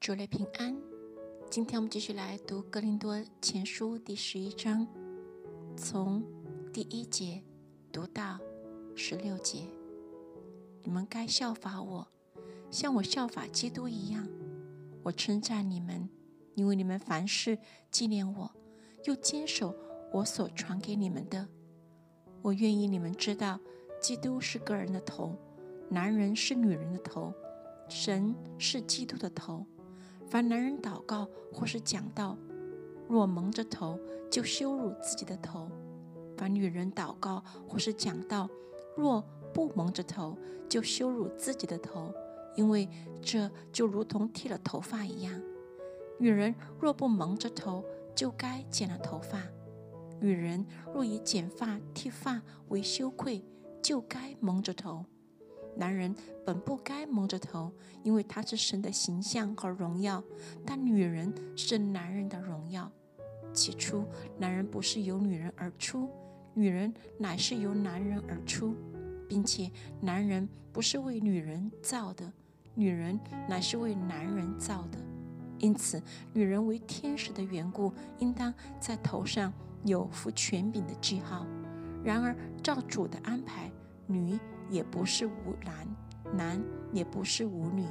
主内平安。今天我们继续来读《格林多前书》第十一章，从第一节读到十六节。你们该效法我，像我效法基督一样。我称赞你们，因为你们凡事纪念我，又坚守我所传给你们的。我愿意你们知道，基督是个人的头，男人是女人的头，神是基督的头。凡男人祷告或是讲道，若蒙着头，就羞辱自己的头；凡女人祷告或是讲道，若不蒙着头，就羞辱自己的头，因为这就如同剃了头发一样。女人若不蒙着头，就该剪了头发；女人若以剪发、剃发为羞愧，就该蒙着头。男人本不该蒙着头，因为他是神的形象和荣耀；但女人是男人的荣耀。起初，男人不是由女人而出，女人乃是由男人而出，并且男人不是为女人造的，女人乃是为男人造的。因此，女人为天使的缘故，应当在头上有副权柄的记号。然而，照主的安排，女。也不是无男，男也不是无女，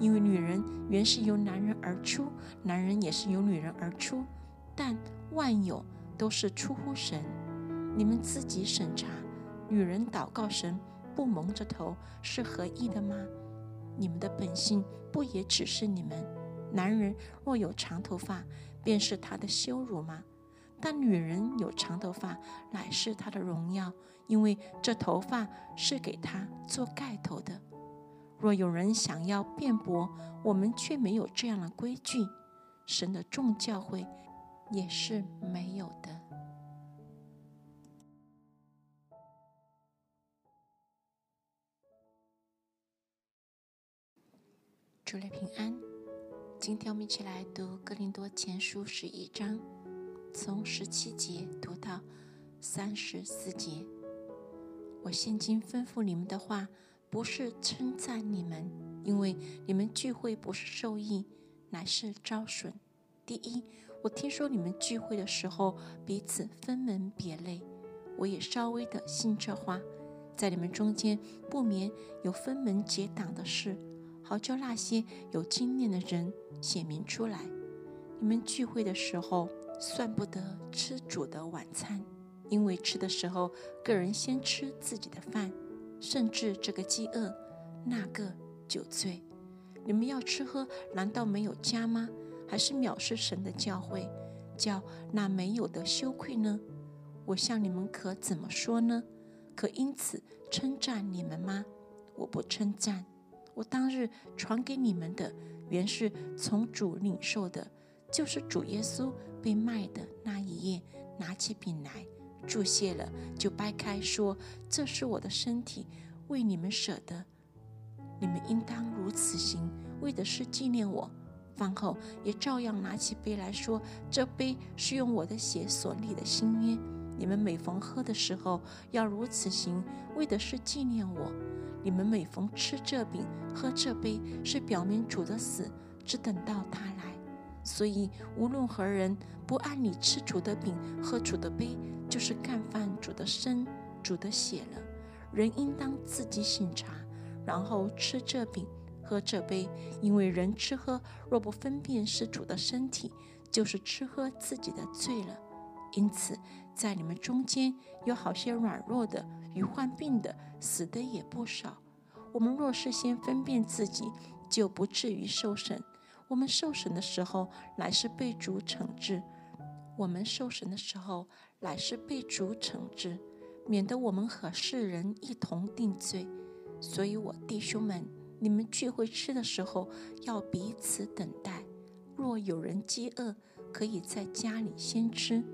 因为女人原是由男人而出，男人也是由女人而出，但万有都是出乎神。你们自己审查，女人祷告神不蒙着头是合意的吗？你们的本性不也只是你们？男人若有长头发，便是他的羞辱吗？但女人有长头发，乃是她的荣耀，因为这头发是给她做盖头的。若有人想要辩驳，我们却没有这样的规矩，神的众教会也是没有的。主内平安，今天我们一起来读《哥林多前书》十一章。从十七节读到三十四节，我现今吩咐你们的话，不是称赞你们，因为你们聚会不是受益，乃是招损。第一，我听说你们聚会的时候彼此分门别类，我也稍微的信这话，在你们中间不免有分门结党的事，好叫那些有经验的人显明出来。你们聚会的时候。算不得吃主的晚餐，因为吃的时候，个人先吃自己的饭，甚至这个饥饿，那个酒醉。你们要吃喝，难道没有家吗？还是藐视神的教诲，叫那没有的羞愧呢？我向你们可怎么说呢？可因此称赞你们吗？我不称赞。我当日传给你们的，原是从主领受的。就是主耶稣被卖的那一夜，拿起饼来，注谢了，就掰开，说：“这是我的身体，为你们舍的，你们应当如此行，为的是纪念我。”饭后也照样拿起杯来说：“这杯是用我的血所立的新约，你们每逢喝的时候，要如此行，为的是纪念我。你们每逢吃这饼、喝这杯，是表明主的死，只等到他来。”所以，无论何人不按你吃主的饼、喝主的杯，就是干犯主的身、主的血了。人应当自己醒察，然后吃这饼、喝这杯，因为人吃喝若不分辨是主的身体，就是吃喝自己的罪了。因此，在你们中间有好些软弱的与患病的，死的也不少。我们若是先分辨自己，就不至于受审。我们受审的时候，乃是被主惩治；我们受审的时候，乃是被主惩治，免得我们和世人一同定罪。所以，我弟兄们，你们聚会吃的时候，要彼此等待。若有人饥饿，可以在家里先吃，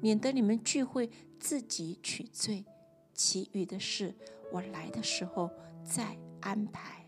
免得你们聚会自己取罪。其余的事，我来的时候再安排。